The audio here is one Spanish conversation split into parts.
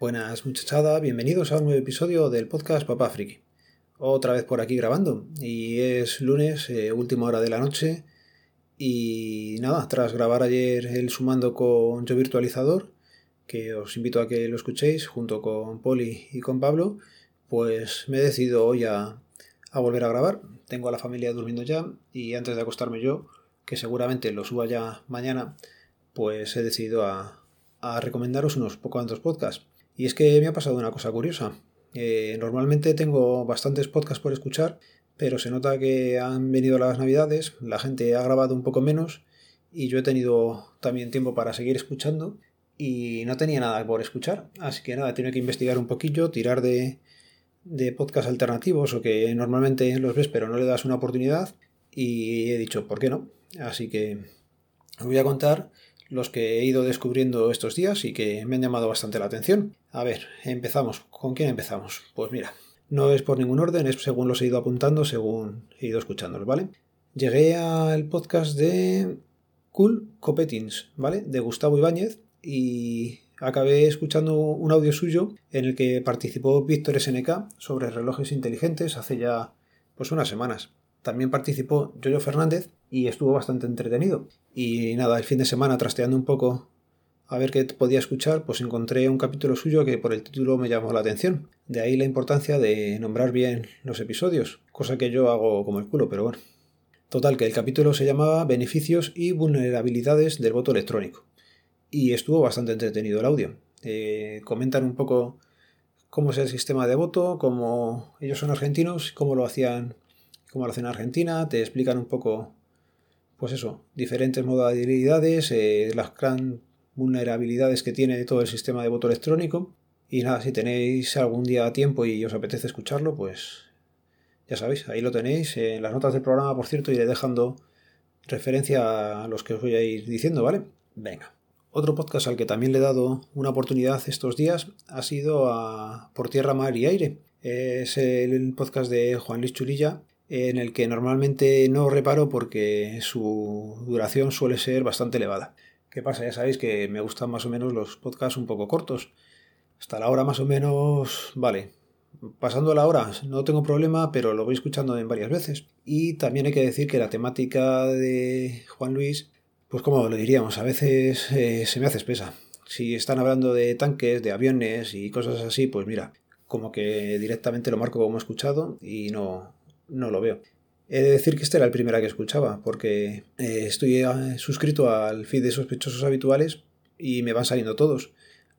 Buenas muchachada, bienvenidos a un nuevo episodio del podcast Papá Friki. Otra vez por aquí grabando y es lunes, eh, última hora de la noche y nada, tras grabar ayer el sumando con Yo Virtualizador, que os invito a que lo escuchéis junto con Poli y con Pablo, pues me he decidido hoy a, volver a grabar. Tengo a la familia durmiendo ya y antes de acostarme yo, que seguramente lo suba ya mañana, pues he decidido a, recomendaros unos pocos podcasts. Y es que me ha pasado una cosa curiosa. Eh, normalmente tengo bastantes podcasts por escuchar, pero se nota que han venido las navidades, la gente ha grabado un poco menos y yo he tenido también tiempo para seguir escuchando y no tenía nada por escuchar. Así que nada, he que investigar un poquillo, tirar de, de podcasts alternativos o que normalmente los ves pero no le das una oportunidad y he dicho, ¿por qué no? Así que os voy a contar los que he ido descubriendo estos días y que me han llamado bastante la atención. A ver, empezamos. ¿Con quién empezamos? Pues mira, no es por ningún orden, es según los he ido apuntando, según he ido escuchándolos, ¿vale? Llegué al podcast de Cool Copetins, ¿vale? De Gustavo Ibáñez y acabé escuchando un audio suyo en el que participó Víctor SNK sobre relojes inteligentes hace ya pues unas semanas. También participó Jojo Fernández y estuvo bastante entretenido. Y nada, el fin de semana trasteando un poco a ver qué podía escuchar, pues encontré un capítulo suyo que por el título me llamó la atención. De ahí la importancia de nombrar bien los episodios, cosa que yo hago como el culo, pero bueno. Total, que el capítulo se llamaba Beneficios y vulnerabilidades del voto electrónico. Y estuvo bastante entretenido el audio. Eh, comentan un poco cómo es el sistema de voto, cómo ellos son argentinos, cómo lo hacían, cómo lo hacen en Argentina, te explican un poco pues eso, diferentes modalidades, eh, las gran vulnerabilidades que tiene todo el sistema de voto electrónico. Y nada, si tenéis algún día tiempo y os apetece escucharlo, pues ya sabéis, ahí lo tenéis. En las notas del programa, por cierto, iré dejando referencia a los que os voy a ir diciendo, ¿vale? Venga. Otro podcast al que también le he dado una oportunidad estos días ha sido Por Tierra, Mar y Aire. Es el podcast de Juan Luis Chulilla, en el que normalmente no reparo porque su duración suele ser bastante elevada. ¿Qué pasa? Ya sabéis que me gustan más o menos los podcasts un poco cortos. Hasta la hora más o menos, vale. Pasando la hora no tengo problema, pero lo voy escuchando en varias veces. Y también hay que decir que la temática de Juan Luis, pues como lo diríamos, a veces eh, se me hace espesa. Si están hablando de tanques, de aviones y cosas así, pues mira, como que directamente lo marco como escuchado y no, no lo veo. He de decir que este era el primero que escuchaba, porque eh, estoy eh, suscrito al feed de sospechosos habituales y me van saliendo todos.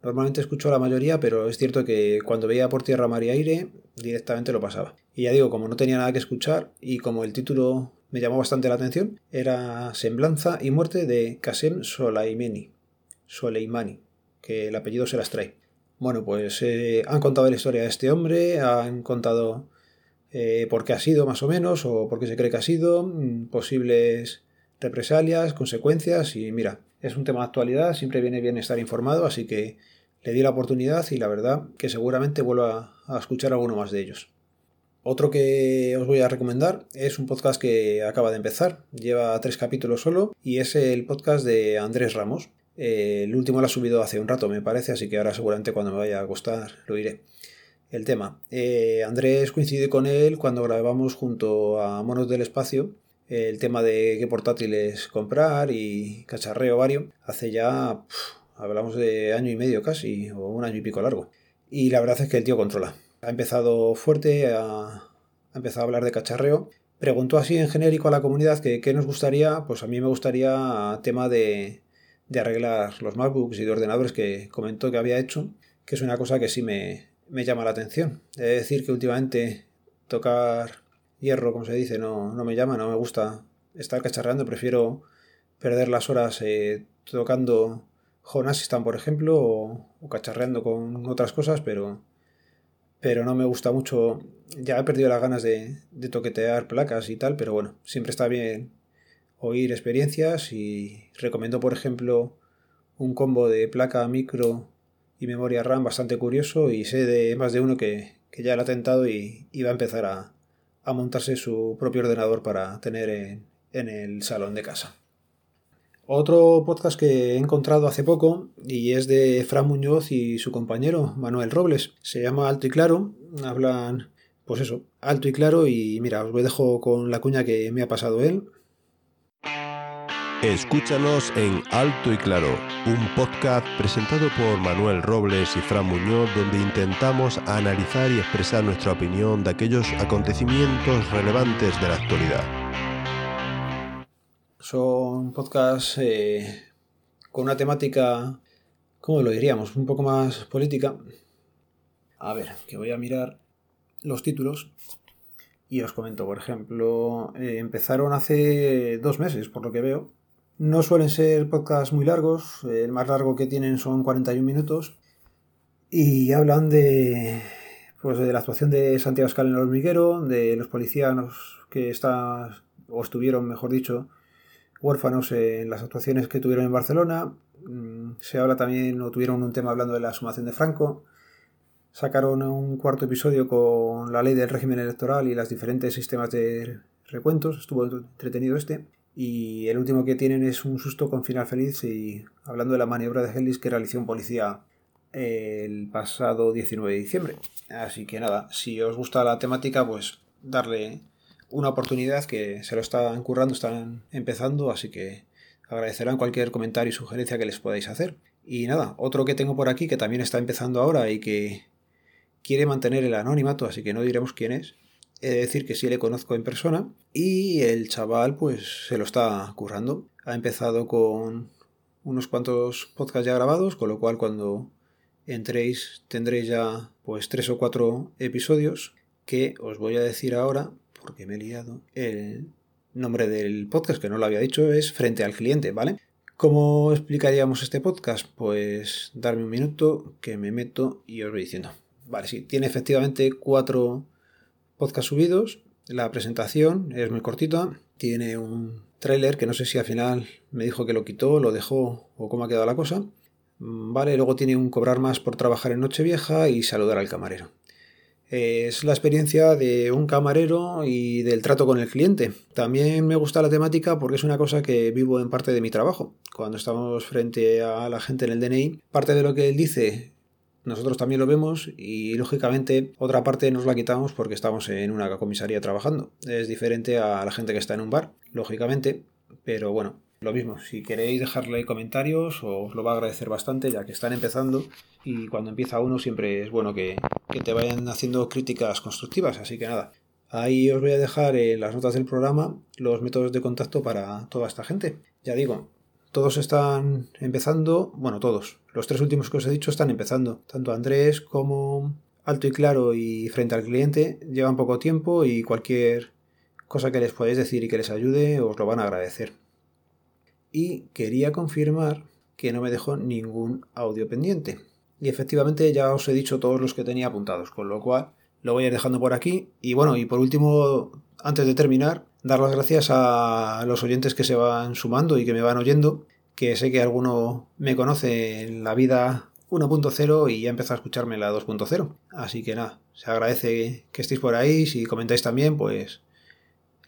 Normalmente escucho a la mayoría, pero es cierto que cuando veía por tierra, mar y aire, directamente lo pasaba. Y ya digo, como no tenía nada que escuchar y como el título me llamó bastante la atención, era Semblanza y muerte de Qasem Soleimani, Soleimani, que el apellido se las trae. Bueno, pues eh, han contado la historia de este hombre, han contado eh, por qué ha sido más o menos o por qué se cree que ha sido, mm, posibles represalias, consecuencias y mira, es un tema de actualidad, siempre viene bien estar informado, así que le di la oportunidad y la verdad que seguramente vuelvo a, escuchar alguno más de ellos. Otro que os voy a recomendar es un podcast que acaba de empezar, lleva tres capítulos solo y es el podcast de Andrés Ramos. Eh, el último lo ha subido hace un rato, me parece, así que ahora seguramente cuando me vaya a acostar lo iré el tema. Eh, Andrés coincide con él cuando grabamos junto a Monos del Espacio el tema de qué portátiles comprar y cacharreo varios. Hace ya, hablamos de año y medio casi, o un año y pico largo. Y la verdad es que el tío controla. Ha empezado fuerte, ha, empezado a hablar de cacharreo. Preguntó así en genérico a la comunidad que qué nos gustaría. Pues a mí me gustaría tema de, de arreglar los MacBooks y de ordenadores que comentó que había hecho, que es una cosa que sí me, me llama la atención. He de decir que últimamente tocar hierro, como se dice, no, no me llama, no me gusta estar cacharreando, prefiero perder las horas eh, tocando Home Assistant, por ejemplo, o, cacharreando con otras cosas, pero, pero no me gusta mucho. Ya he perdido las ganas de, de toquetear placas y tal, pero bueno, siempre está bien oír experiencias y recomiendo, por ejemplo, un combo de placa micro y memoria RAM bastante curioso y sé de más de uno que, ya lo ha tentado y, va a empezar a, montarse su propio ordenador para tener en, el salón de casa. Otro podcast que he encontrado hace poco y es de Fran Muñoz y su compañero Manuel Robles. Se llama Alto y Claro. Hablan, pues eso, alto y claro. Y mira, os dejo con la cuña que me ha pasado él. Escúchanos en Alto y Claro, un podcast presentado por Manuel Robles y Fran Muñoz donde intentamos analizar y expresar nuestra opinión de aquellos acontecimientos relevantes de la actualidad. Son podcasts eh, con una temática, ¿cómo lo diríamos? Un poco más política. A ver, que voy a mirar los títulos y os comento. Por ejemplo, eh, empezaron hace dos meses, por lo que veo. No suelen ser podcasts muy largos, el más largo que tienen son 41 minutos y hablan de pues de la actuación de Santiago Escal en el hormiguero, de los policías que están o estuvieron, mejor dicho, huérfanos en las actuaciones que tuvieron en Barcelona. Mm, se habla también, o tuvieron un tema hablando de la sumación de Franco. Sacaron un cuarto episodio con la ley del régimen electoral y los diferentes sistemas de recuentos. Estuvo entretenido este. Y el último que tienen es un susto con final feliz y hablando de la maniobra de Hellis que realizó un policía el pasado 19 de diciembre. Así que nada, si os gusta la temática, pues darle una oportunidad que se lo están currando, están empezando, así que agradecerán cualquier comentario y sugerencia que les podáis hacer. Y nada, otro que tengo por aquí que también está empezando ahora y que quiere mantener el anonimato, así que no diremos quién es. He de decir que sí le conozco en persona y el chaval pues se lo está currando. Ha empezado con unos cuantos podcasts ya grabados, con lo cual cuando entréis tendréis ya pues tres o cuatro episodios que os voy a decir ahora porque me he liado. El nombre del podcast, que no lo había dicho, es Frente al Cliente, ¿vale? ¿Cómo explicaríamos este podcast? Pues darme un minuto, que me meto y os voy diciendo. Vale, sí, tiene efectivamente cuatro podcasts subidos. La presentación es muy cortita. Tiene un tráiler que no sé si al final me dijo que lo quitó, lo dejó o cómo ha quedado la cosa. Vale, luego tiene un cobrar más por trabajar en Nochevieja y saludar al camarero es la experiencia de un camarero y del trato con el cliente. También me gusta la temática porque es una cosa que vivo en parte de mi trabajo. Cuando estamos frente a la gente en el DNI, parte de lo que él dice nosotros también lo vemos y lógicamente otra parte nos la quitamos porque estamos en una comisaría trabajando. Es diferente a la gente que está en un bar, lógicamente, pero bueno, lo mismo, si queréis dejarle comentarios os lo va a agradecer bastante ya que están empezando y cuando empieza uno siempre es bueno que, te vayan haciendo críticas constructivas, así que nada. Ahí os voy a dejar en las notas del programa los métodos de contacto para toda esta gente. Ya digo, todos están empezando, bueno, todos, los tres últimos que os he dicho están empezando, tanto Andrés como Alto y Claro y Frente al Cliente llevan poco tiempo y cualquier cosa que les podáis decir y que les ayude os lo van a agradecer y quería confirmar que no me dejó ningún audio pendiente. Y efectivamente ya os he dicho todos los que tenía apuntados, con lo cual lo voy a ir dejando por aquí. Y bueno, y por último, antes de terminar, dar las gracias a los oyentes que se van sumando y que me van oyendo, que sé que alguno me conoce en la vida 1.0 y ya empezó a escucharme la 2.0. Así que nada, se agradece que estéis por ahí, si comentáis también, pues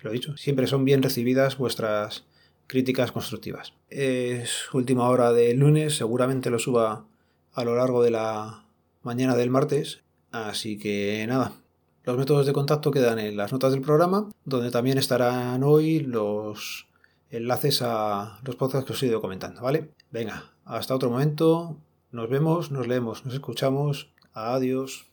lo he dicho, siempre son bien recibidas vuestras críticas constructivas. Es última hora de lunes, seguramente lo suba a lo largo de la mañana del martes, así que nada. Los métodos de contacto quedan en las notas del programa, donde también estarán hoy los enlaces a los podcasts que os he ido comentando, ¿vale? Venga, hasta otro momento, nos vemos, nos leemos, nos escuchamos, adiós.